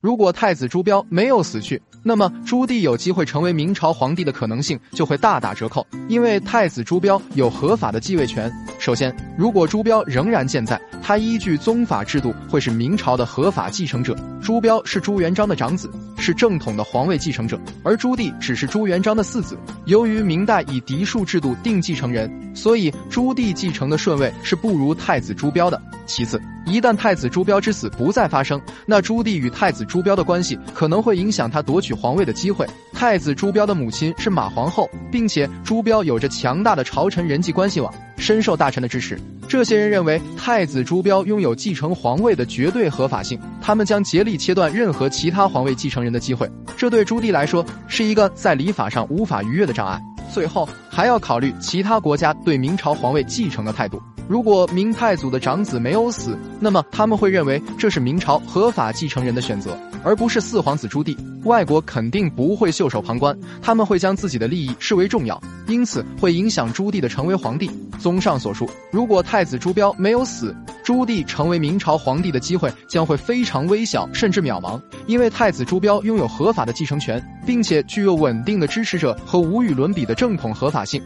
如果太子朱标没有死去，那么朱棣有机会成为明朝皇帝的可能性就会大打折扣，因为太子朱标有合法的继位权。首先，如果朱标仍然健在，他依据宗法制度会是明朝的合法继承者。朱标是朱元璋的长子，是正统的皇位继承者，而朱棣只是朱元璋的四子。由于明代以嫡庶制度定继承人，所以朱棣继承的顺位是不如太子朱标的。其次，一旦太子朱标之死不再发生，那朱棣与太子朱标的关系可能会影响他夺取皇位的机会。太子朱标的母亲是马皇后，并且朱标有着强大的朝臣人际关系网，深受大臣的支持。这些人认为太子朱标拥有继承皇位的绝对合法性，他们将竭力切断任何其他皇位继承人的机会。这对朱棣来说是一个在礼法上无法逾越的障碍。最后，还要考虑其他国家对明朝皇位继承的态度。如果明太祖的长子没有死，那么他们会认为这是明朝合法继承人的选择，而不是四皇子朱棣。外国肯定不会袖手旁观，他们会将自己的利益视为重要，因此会影响朱棣的成为皇帝。综上所述，如果太子朱标没有死，朱棣成为明朝皇帝的机会将会非常微小，甚至渺茫，因为太子朱标拥有合法的继承权，并且具有稳定的支持者和无与伦比的正统合法性。